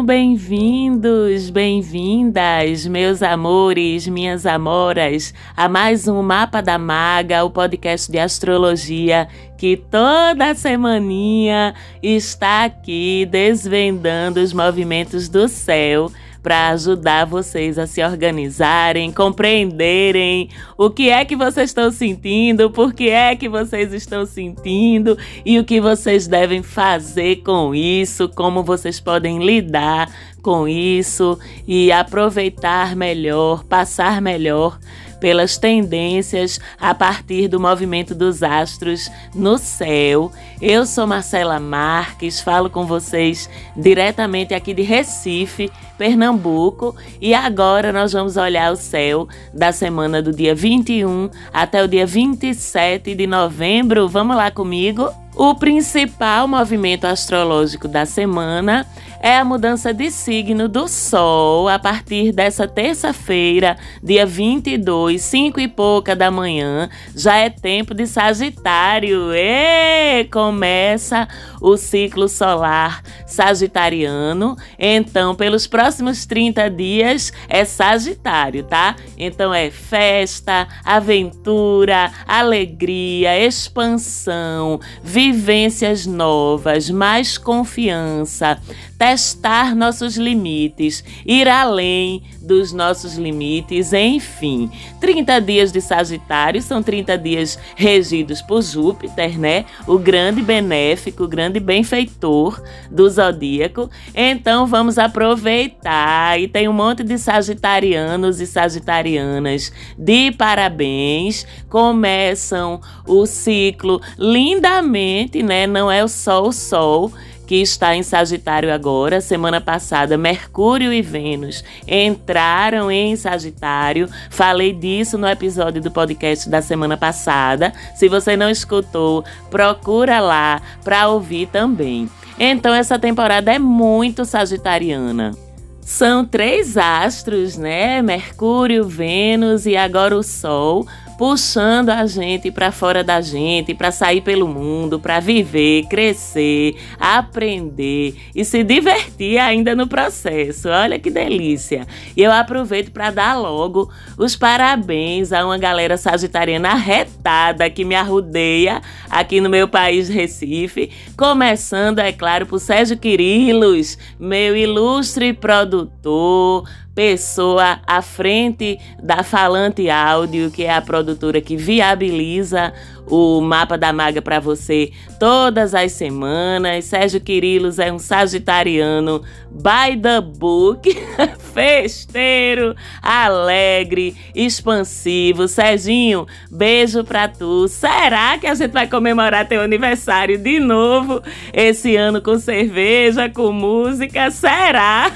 Sejam bem-vindos, bem-vindas, meus amores, minhas amoras, a mais um Mapa da Maga, o podcast de astrologia que toda semaninha está aqui desvendando os movimentos do céu para ajudar vocês a se organizarem, compreenderem o que é que vocês estão sentindo, por que é que vocês estão sentindo e o que vocês devem fazer com isso, como vocês podem lidar com isso e aproveitar melhor, passar melhor pelas tendências a partir do movimento dos astros no céu. Eu sou Marcela Marques, falo com vocês diretamente aqui de Recife, Pernambuco, e agora nós vamos olhar o céu da semana do dia 21 até o dia 27 de novembro. Vamos lá comigo? O principal movimento astrológico da semana é a mudança de signo do Sol a partir dessa terça-feira, dia 22, 5 e pouca da manhã. Já é tempo de Sagitário. E começa o ciclo solar sagitariano. Então, pelos próximos 30 dias é Sagitário, tá? Então é festa, aventura, alegria, expansão, vivências novas, mais confiança, testar nossos limites, ir além dos nossos limites, enfim. 30 dias de Sagitário são 30 dias regidos por Júpiter, né? O grande benéfico, o grande benfeitor do zodíaco. Então vamos aproveitar e tem um monte de sagitarianos e sagitarianas de parabéns. Começam o ciclo lindamente, né? Não é o sol, o sol que está em Sagitário agora. Semana passada, Mercúrio e Vênus entraram em Sagitário. Falei disso no episódio do podcast da semana passada. Se você não escutou, procura lá para ouvir também. Então, essa temporada é muito sagitariana. São três astros, né? Mercúrio, Vênus e agora o Sol puxando a gente para fora da gente, para sair pelo mundo, para viver, crescer, aprender e se divertir ainda no processo. Olha que delícia! E eu aproveito para dar logo os parabéns a uma galera sagitariana arretada que me arrudeia aqui no meu país, Recife. Começando, é claro, por Sérgio Quirilos, meu ilustre produtor, pessoa à frente da Falante Áudio, que é a produtora que viabiliza o mapa da maga para você todas as semanas. Sérgio Quirilos é um sagitariano by the book, festeiro, alegre, expansivo. Serginho, beijo pra tu. Será que a gente vai comemorar teu aniversário de novo esse ano com cerveja, com música? Será?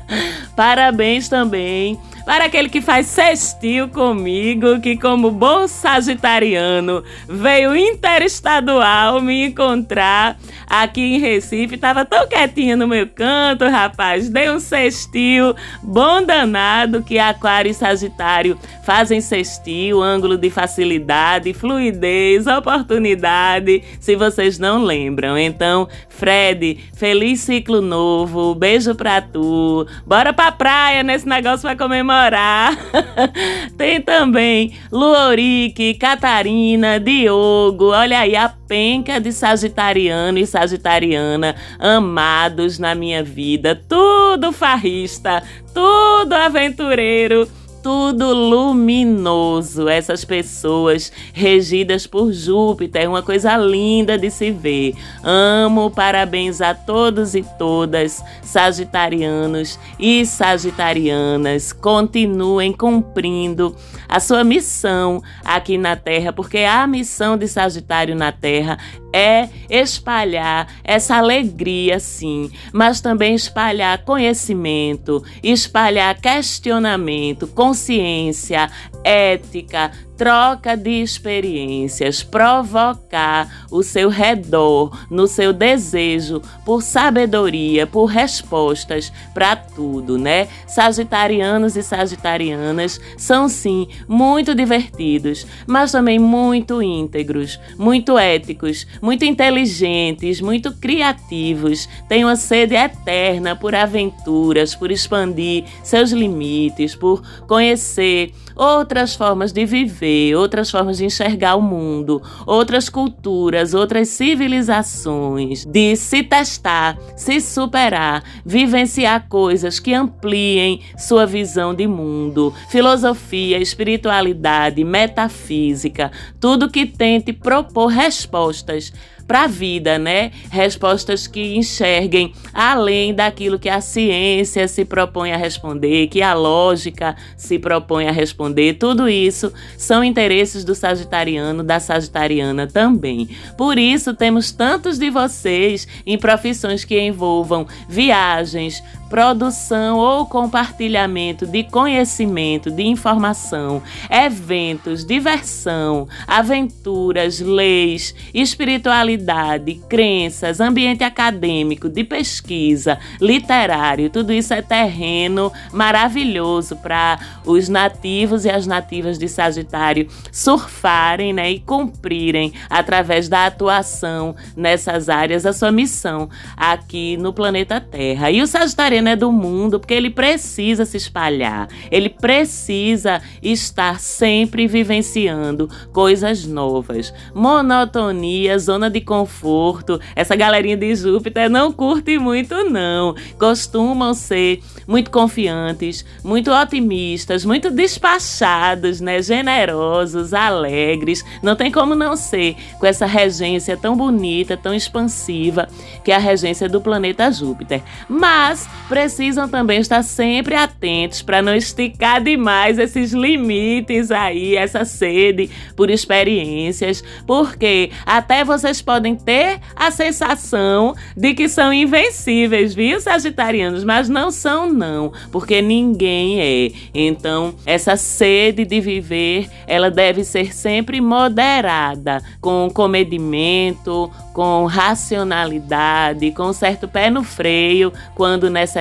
Parabéns também para aquele que faz sextil comigo, que como bom sagitariano veio interestadual me encontrar aqui em Recife. Tava tão quietinha no meu canto, rapaz. Dei um sextil bom danado que Aquário e Sagitário fazem sextil, ângulo de facilidade, fluidez, oportunidade, se vocês não lembram. Então, Fred, feliz ciclo novo, beijo pra tu. Bora pra praia nesse negócio pra comemorar. Tem também Luorique, Catarina, Diogo, olha aí a penca de sagitariano e sagitariana amados na minha vida, tudo farrista, tudo aventureiro tudo luminoso. Essas pessoas regidas por Júpiter, uma coisa linda de se ver. Amo, parabéns a todos e todas, sagitarianos e sagitarianas. Continuem cumprindo a sua missão aqui na Terra, porque a missão de Sagitário na Terra é espalhar essa alegria, sim, mas também espalhar conhecimento, espalhar questionamento, consciência, ética, troca de experiências, provocar o seu redor no seu desejo por sabedoria, por respostas para tudo, né? Sagitarianos e sagitarianas são sim muito divertidos, mas também muito íntegros, muito éticos, muito inteligentes, muito criativos, têm uma sede eterna por aventuras, por expandir seus limites, por conhecer outras formas de viver, outras formas de enxergar o mundo, outras culturas, outras civilizações, de se testar, se superar, vivenciar coisas que ampliem sua visão de mundo, filosofia, espiritualidade, metafísica, tudo que tente propor respostas para a vida, né? Respostas que enxerguem além daquilo que a ciência se propõe a responder, que a lógica se propõe a responder. Tudo isso são interesses do sagitariano, da sagitariana também. Por isso temos tantos de vocês em profissões que envolvam viagens, produção ou compartilhamento de conhecimento, de informação, eventos, diversão, aventuras, leis, espiritualidade, crenças, ambiente acadêmico, de pesquisa, literário, tudo isso é terreno maravilhoso para os nativos e as nativas de Sagitário surfarem né, e cumprirem através da atuação nessas áreas a sua missão aqui no planeta Terra. E o Sagitário é do mundo, porque ele precisa se espalhar, ele precisa estar sempre vivenciando coisas novas. Monotonia, zona de conforto, essa galerinha de Júpiter não curte muito, não. Costumam ser muito confiantes, muito otimistas, muito despachados, né? Generosos, alegres. Não tem como não ser com essa regência tão bonita, tão expansiva que é a regência do planeta Júpiter. Mas precisam também estar sempre atentos para não esticar demais esses limites aí, essa sede por experiências, porque até vocês podem ter a sensação de que são invencíveis, viu, Sagitarianos? Mas não são, não, porque ninguém é. Então, essa sede de viver, ela deve ser sempre moderada, com comedimento, com racionalidade, com certo pé no freio quando necessário,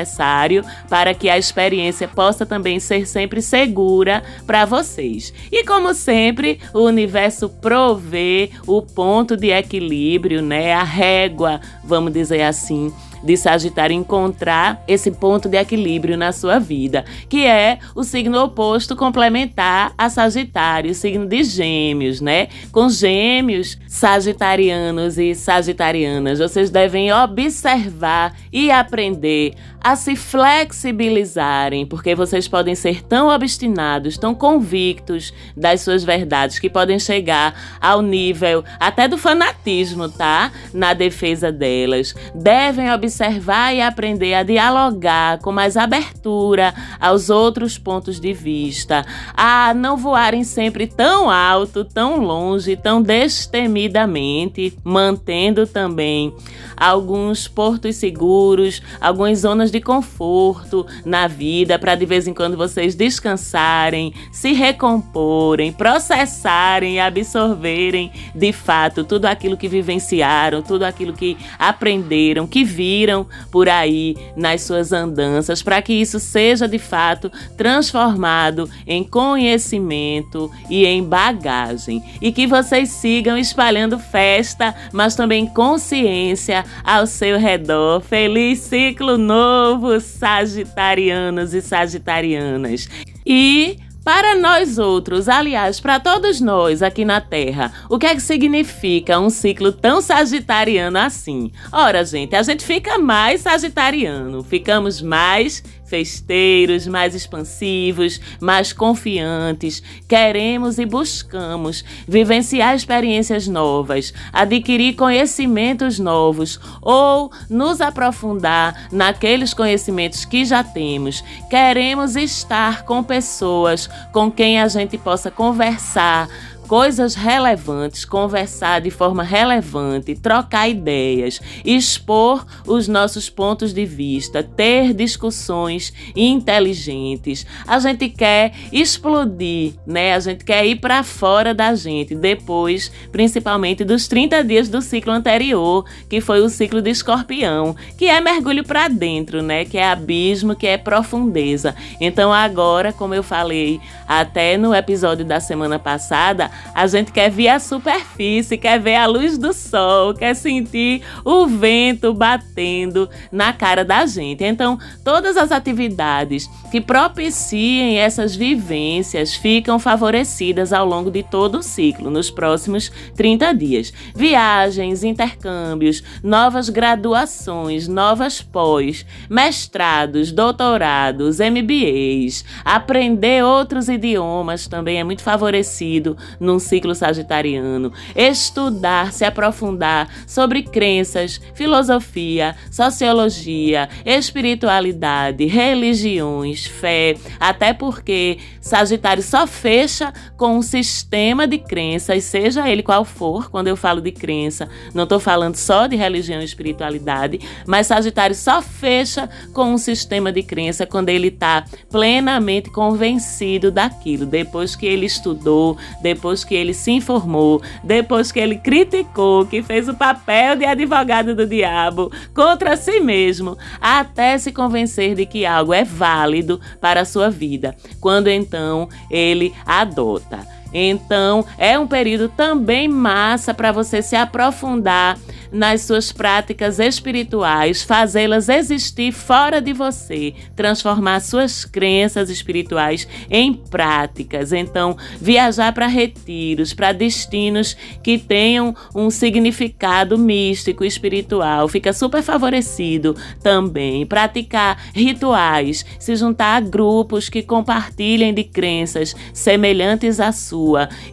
para que a experiência possa também ser sempre segura para vocês. E como sempre, o universo provê o ponto de equilíbrio, né? A régua, vamos dizer assim de Sagitário encontrar esse ponto de equilíbrio na sua vida, que é o signo oposto complementar a Sagitário, o signo de Gêmeos, né? Com Gêmeos, Sagitarianos e Sagitarianas, vocês devem observar e aprender a se flexibilizarem, porque vocês podem ser tão obstinados, tão convictos das suas verdades que podem chegar ao nível até do fanatismo, tá? Na defesa delas. Devem observar observar e aprender a dialogar com mais abertura aos outros pontos de vista, a não voarem sempre tão alto, tão longe, tão destemidamente, mantendo também alguns portos seguros, algumas zonas de conforto na vida para de vez em quando vocês descansarem, se recomporem, processarem e absorverem de fato tudo aquilo que vivenciaram, tudo aquilo que aprenderam, que viram viram por aí nas suas andanças, para que isso seja de fato transformado em conhecimento e em bagagem. E que vocês sigam espalhando festa, mas também consciência ao seu redor. Feliz ciclo novo, Sagitarianos e Sagitarianas. E para nós outros, aliás, para todos nós aqui na Terra, o que é que significa um ciclo tão sagitariano assim? Ora, gente, a gente fica mais sagitariano, ficamos mais festeiros, mais expansivos, mais confiantes. Queremos e buscamos vivenciar experiências novas, adquirir conhecimentos novos ou nos aprofundar naqueles conhecimentos que já temos. Queremos estar com pessoas com quem a gente possa conversar coisas relevantes, conversar de forma relevante, trocar ideias, expor os nossos pontos de vista, ter discussões inteligentes. A gente quer explodir, né? A gente quer ir para fora da gente depois, principalmente dos 30 dias do ciclo anterior, que foi o ciclo de Escorpião, que é mergulho para dentro, né? Que é abismo, que é profundeza. Então agora, como eu falei até no episódio da semana passada, a gente quer ver a superfície, quer ver a luz do sol, quer sentir o vento batendo na cara da gente. Então, todas as atividades que propiciem essas vivências ficam favorecidas ao longo de todo o ciclo, nos próximos 30 dias. Viagens, intercâmbios, novas graduações, novas pós, mestrados, doutorados, MBAs, aprender outros idiomas também é muito favorecido num ciclo sagitariano. Estudar, se aprofundar sobre crenças, filosofia, sociologia, espiritualidade, religiões, fé, até porque Sagitário só fecha com um sistema de crenças, seja ele qual for, quando eu falo de crença, não estou falando só de religião e espiritualidade, mas Sagitário só fecha com um sistema de crença quando ele está plenamente convencido daquilo, depois que ele estudou, depois que ele se informou, depois que ele criticou, que fez o papel de advogado do diabo contra si mesmo, até se convencer de que algo é válido para a sua vida. Quando então ele adota. Então, é um período também massa para você se aprofundar nas suas práticas espirituais, fazê-las existir fora de você, transformar suas crenças espirituais em práticas. Então, viajar para retiros, para destinos que tenham um significado místico, espiritual, fica super favorecido também. Praticar rituais, se juntar a grupos que compartilhem de crenças semelhantes à sua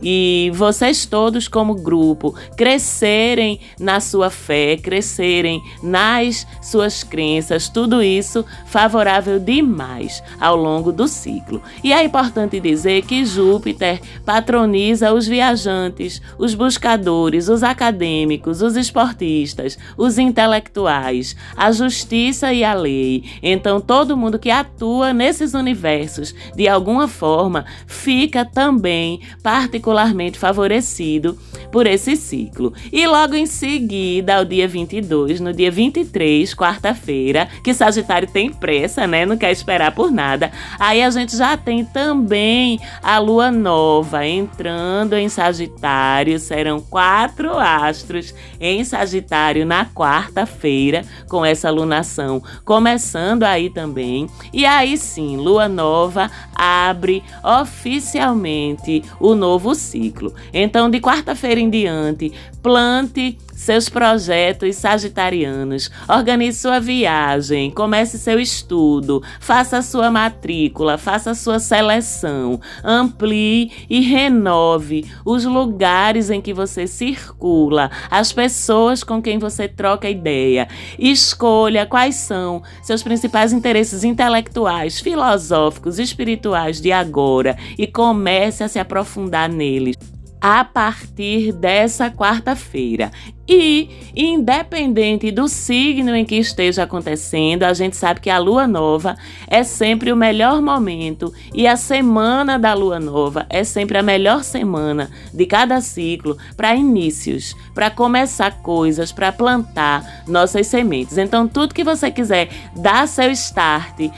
e vocês todos, como grupo, crescerem na sua fé, crescerem nas suas crenças, tudo isso favorável demais ao longo do ciclo. E é importante dizer que Júpiter patroniza os viajantes, os buscadores, os acadêmicos, os esportistas, os intelectuais, a justiça e a lei. Então, todo mundo que atua nesses universos, de alguma forma, fica também particularmente favorecido por esse ciclo. E logo em seguida, ao dia 22, no dia 23, quarta-feira, que Sagitário tem pressa, né? Não quer esperar por nada. Aí a gente já tem também a lua nova entrando em Sagitário. Serão quatro astros em Sagitário na quarta-feira, com essa lunação começando aí também. E aí sim, lua nova abre oficialmente o novo ciclo. Então, de quarta-feira em diante, plante seus projetos sagitarianos, organize sua viagem, comece seu estudo, faça sua matrícula, faça sua seleção, amplie e renove os lugares em que você circula, as pessoas com quem você troca ideia. Escolha quais são seus principais interesses intelectuais, filosóficos, espirituais de agora e comece a se aprofundar neles a partir dessa quarta-feira. E, independente do signo em que esteja acontecendo, a gente sabe que a lua nova é sempre o melhor momento e a semana da lua nova é sempre a melhor semana de cada ciclo para inícios, para começar coisas, para plantar nossas sementes. Então, tudo que você quiser dar seu start,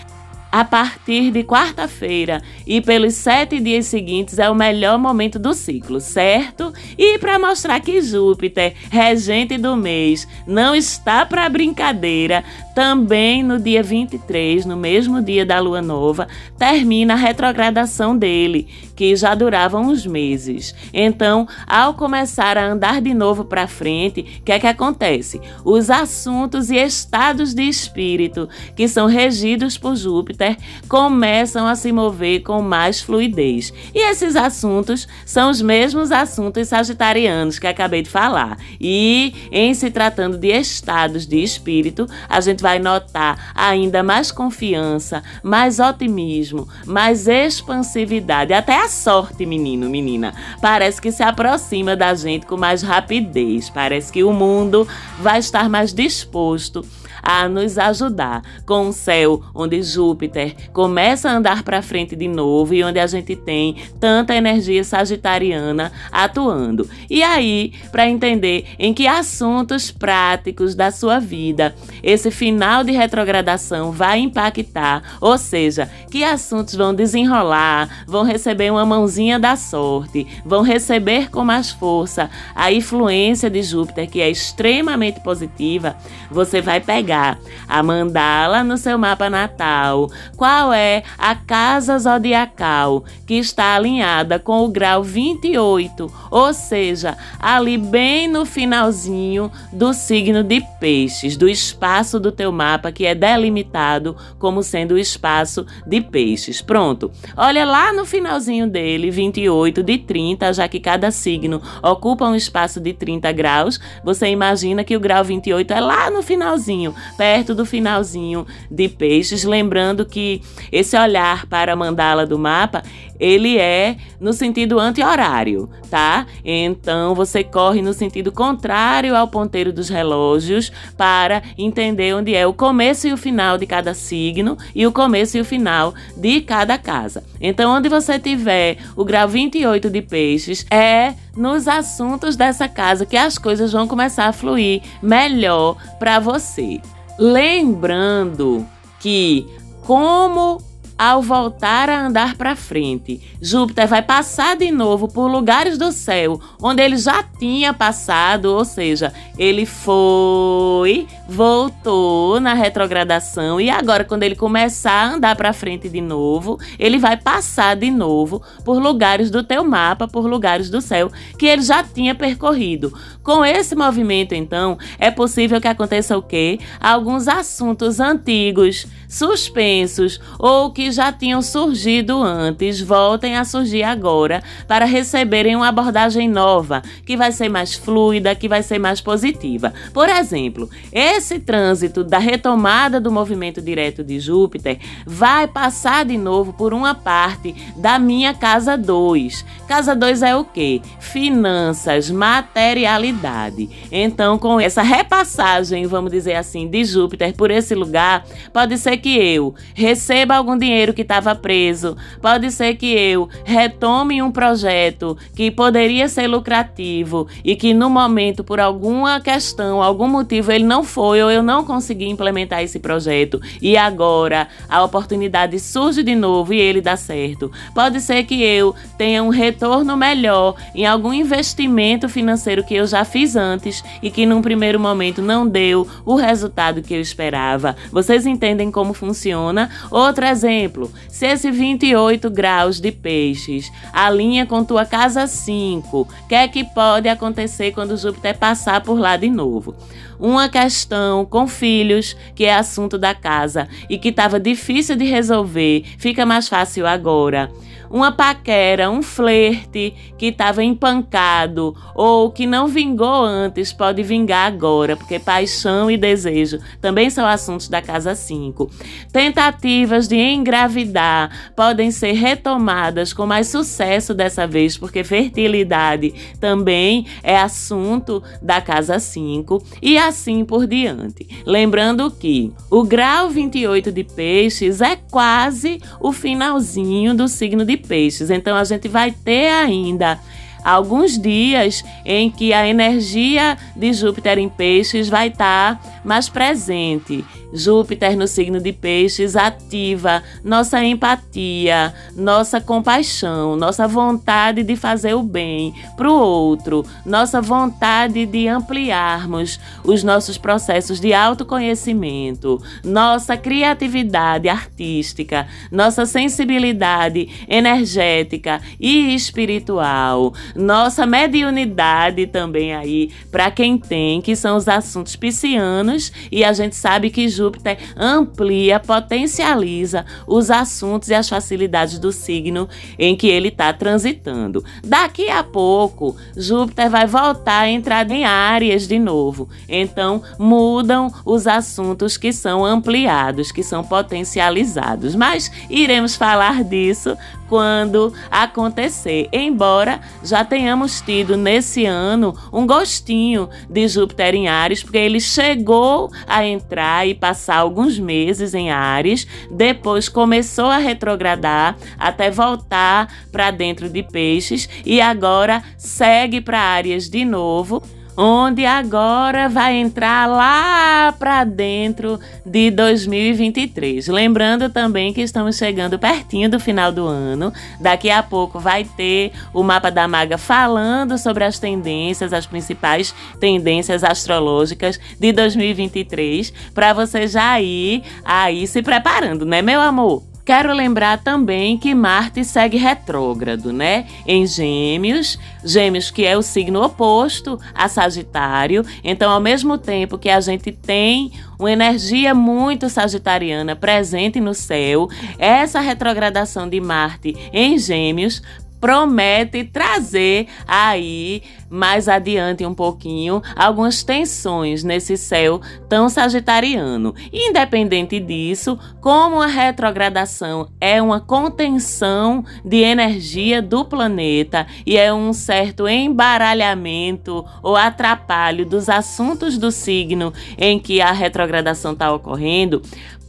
a partir de quarta-feira e pelos sete dias seguintes é o melhor momento do ciclo, certo? E para mostrar que Júpiter, regente do mês, não está para brincadeira, também no dia 23, no mesmo dia da lua nova, termina a retrogradação dele, que já durava uns meses. Então, ao começar a andar de novo para frente, o que é que acontece? Os assuntos e estados de espírito que são regidos por Júpiter começam a se mover com mais fluidez. E esses assuntos são os mesmos assuntos sagitarianos que acabei de falar. E em se tratando de estados de espírito, a gente vai notar ainda mais confiança, mais otimismo, mais expansividade, até a sorte, menino, menina. Parece que se aproxima da gente com mais rapidez. Parece que o mundo vai estar mais disposto a nos ajudar com um céu onde Júpiter começa a andar para frente de novo e onde a gente tem tanta energia sagitariana atuando. E aí, para entender em que assuntos práticos da sua vida esse final de retrogradação vai impactar, ou seja, que assuntos vão desenrolar, vão receber uma mãozinha da sorte, vão receber com mais força a influência de Júpiter, que é extremamente positiva, você vai pegar pegar a mandala no seu mapa natal, qual é a casa zodiacal que está alinhada com o grau 28, ou seja, ali bem no finalzinho do signo de Peixes, do espaço do teu mapa que é delimitado como sendo o espaço de Peixes. Pronto. Olha lá no finalzinho dele, 28 de 30, já que cada signo ocupa um espaço de 30 graus, você imagina que o grau 28 é lá no finalzinho, perto do finalzinho de Peixes, lembrando que esse olhar para a mandala do mapa, ele é no sentido anti-horário, tá? Então você corre no sentido contrário ao ponteiro dos relógios para entender onde é o começo e o final de cada signo e o começo e o final de cada casa. Então, onde você tiver o grau 28 de Peixes, é nos assuntos dessa casa que as coisas vão começar a fluir melhor para você. Lembrando que, como ao voltar a andar para frente, Júpiter vai passar de novo por lugares do céu onde ele já tinha passado, ou seja, ele foi, voltou na retrogradação e agora quando ele começar a andar para frente de novo, ele vai passar de novo por lugares do teu mapa, por lugares do céu que ele já tinha percorrido. Com esse movimento, então, é possível que aconteça o quê? Alguns assuntos antigos, suspensos ou que já tinham surgido antes voltem a surgir agora para receberem uma abordagem nova, que vai ser mais fluida, que vai ser mais positiva. Por exemplo, esse trânsito da retomada do movimento direto de Júpiter vai passar de novo por uma parte da minha casa 2. Casa 2 é o quê? Finanças, materialidade então, com essa repassagem, vamos dizer assim, de Júpiter por esse lugar, pode ser que eu receba algum dinheiro que estava preso, pode ser que eu retome um projeto que poderia ser lucrativo e que no momento, por alguma questão, algum motivo, ele não foi ou eu não consegui implementar esse projeto e agora a oportunidade surge de novo e ele dá certo. Pode ser que eu tenha um retorno melhor em algum investimento financeiro que eu já fiz antes e que num primeiro momento não deu o resultado que eu esperava. Vocês entendem como funciona? Outro exemplo: se esse 28 graus de peixes alinha com tua casa 5, o que é que pode acontecer quando Júpiter passar por lá de novo? Uma questão com filhos, que é assunto da casa e que estava difícil de resolver, fica mais fácil agora uma paquera, um flerte que estava empancado ou que não vingou antes pode vingar agora, porque paixão e desejo também são assuntos da casa 5. Tentativas de engravidar podem ser retomadas com mais sucesso dessa vez, porque fertilidade também é assunto da casa 5 e assim por diante. Lembrando que o grau 28 de peixes é quase o finalzinho do signo de peixes. Então a gente vai ter ainda alguns dias em que a energia de Júpiter em peixes vai estar tá mais presente. Júpiter no signo de Peixes ativa nossa empatia, nossa compaixão, nossa vontade de fazer o bem para o outro, nossa vontade de ampliarmos os nossos processos de autoconhecimento, nossa criatividade artística, nossa sensibilidade energética e espiritual, nossa mediunidade também aí para quem tem, que são os assuntos piscianos, e a gente sabe que Júpiter amplia, potencializa os assuntos e as facilidades do signo em que ele está transitando. Daqui a pouco, Júpiter vai voltar a entrar em áreas de novo. Então, mudam os assuntos que são ampliados, que são potencializados. Mas iremos falar disso quando acontecer. Embora já tenhamos tido nesse ano um gostinho de Júpiter em Ares, porque ele chegou a entrar e passar alguns meses em Ares, depois começou a retrogradar até voltar para dentro de Peixes e agora segue para Áreas de novo onde agora vai entrar lá para dentro de 2023. Lembrando também que estamos chegando pertinho do final do ano. Daqui a pouco vai ter o mapa da maga falando sobre as tendências, as principais tendências astrológicas de 2023, para você já ir aí se preparando, né, meu amor? Quero lembrar também que Marte segue retrógrado, né? Em Gêmeos, Gêmeos que é o signo oposto a Sagitário. Então, ao mesmo tempo que a gente tem uma energia muito sagitariana presente no céu, essa retrogradação de Marte em Gêmeos promete trazer aí mais adiante um pouquinho algumas tensões nesse céu tão sagitariano. Independente disso, como a retrogradação é uma contenção de energia do planeta e é um certo embaralhamento ou atrapalho dos assuntos do signo em que a retrogradação está ocorrendo,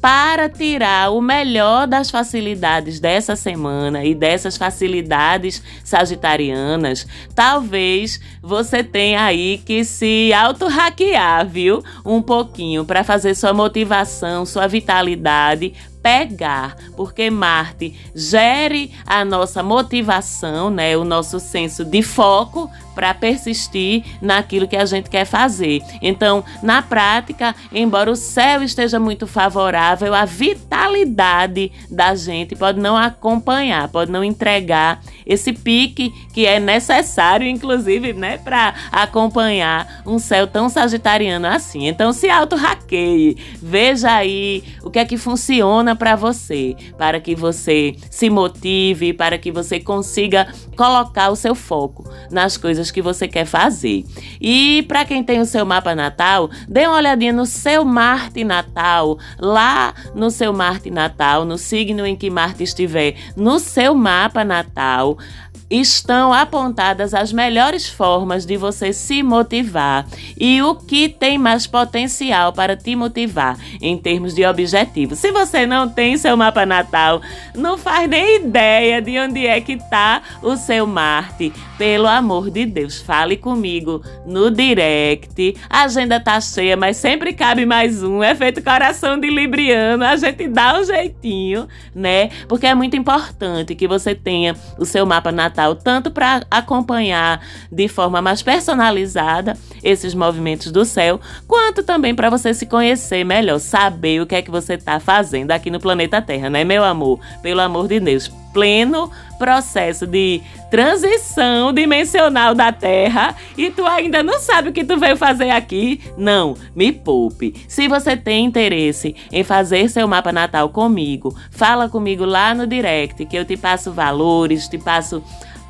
para tirar o melhor das facilidades dessa semana e dessas facilidades sagitarianas, talvez você tenha aí que se auto-hackear, viu? Um pouquinho para fazer sua motivação, sua vitalidade pegar, porque Marte gere a nossa motivação, né, o nosso senso de foco para persistir naquilo que a gente quer fazer. Então, na prática, embora o céu esteja muito favorável, a vitalidade da gente pode não acompanhar, pode não entregar esse pique que é necessário, inclusive, né, para acompanhar um céu tão sagitariano assim. Então, se auto-hackeie, veja aí o que é que funciona para você, para que você se motive, para que você consiga colocar o seu foco nas coisas que você quer fazer. E para quem tem o seu mapa natal, dê uma olhadinha no seu Marte natal, lá no seu Marte natal, no signo em que Marte estiver, no seu mapa natal estão apontadas as melhores formas de você se motivar e o que tem mais potencial para te motivar em termos de objetivo. Se você não tem seu mapa natal, não faz nem ideia de onde é que está o seu Marte. Pelo amor de Deus, fale comigo no direct. A agenda tá cheia, mas sempre cabe mais um. É feito coração de Libriano, a gente dá um jeitinho, né? Porque é muito importante que você tenha o seu mapa natal tanto para acompanhar de forma mais personalizada esses movimentos do céu, quanto também para você se conhecer melhor, saber o que é que você está fazendo aqui no planeta Terra, né, meu amor? Pelo amor de Deus, pleno processo de transição dimensional da Terra e tu ainda não sabe o que tu veio fazer aqui? Não, me poupe. Se você tem interesse em fazer seu mapa natal comigo, fala comigo lá no direct que eu te passo valores, te passo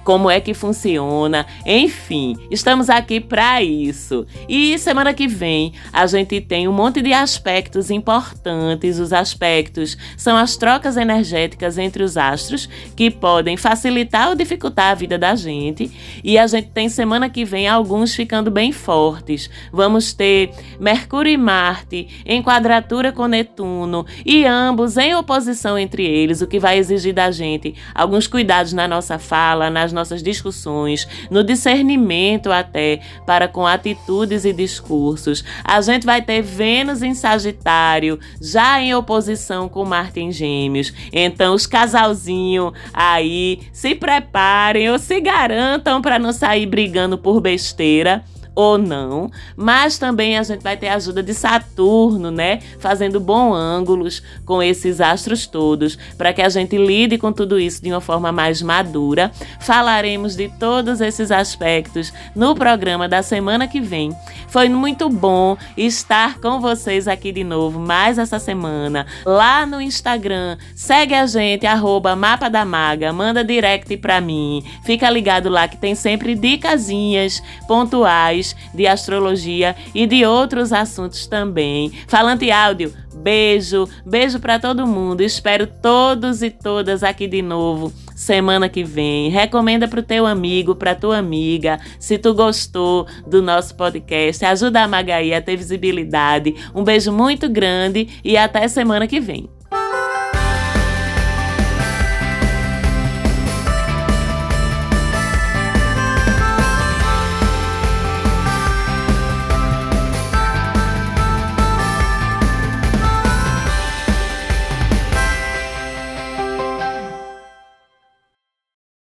como é que funciona, enfim, estamos aqui para isso. E semana que vem a gente tem um monte de aspectos importantes. Os aspectos são as trocas energéticas entre os astros que podem facilitar ou dificultar a vida da gente. E a gente tem semana que vem alguns ficando bem fortes. Vamos ter Mercúrio e Marte em quadratura com Netuno e ambos em oposição entre eles, o que vai exigir da gente alguns cuidados na nossa fala, nas nossas discussões, no discernimento até para com atitudes e discursos. A gente vai ter Vênus em Sagitário, já em oposição com Marte em Gêmeos. Então, os casalzinhos aí se preparem ou se garantam para não sair brigando por besteira ou não, mas também a gente vai ter a ajuda de Saturno, né? Fazendo bons ângulos com esses astros todos, para que a gente lide com tudo isso de uma forma mais madura. Falaremos de todos esses aspectos no programa da semana que vem. Foi muito bom estar com vocês aqui de novo mais essa semana. Lá no Instagram, segue a gente, arroba Mapa da Maga, manda direct pra mim. Fica ligado lá que tem sempre dicasinhas pontuais de astrologia e de outros assuntos também. Falante áudio, beijo, beijo para todo mundo. Espero todos e todas aqui de novo semana que vem. Recomenda pro teu amigo, pra tua amiga, se tu gostou do nosso podcast. Ajuda a Magaí a ter visibilidade. Um beijo muito grande e até semana que vem.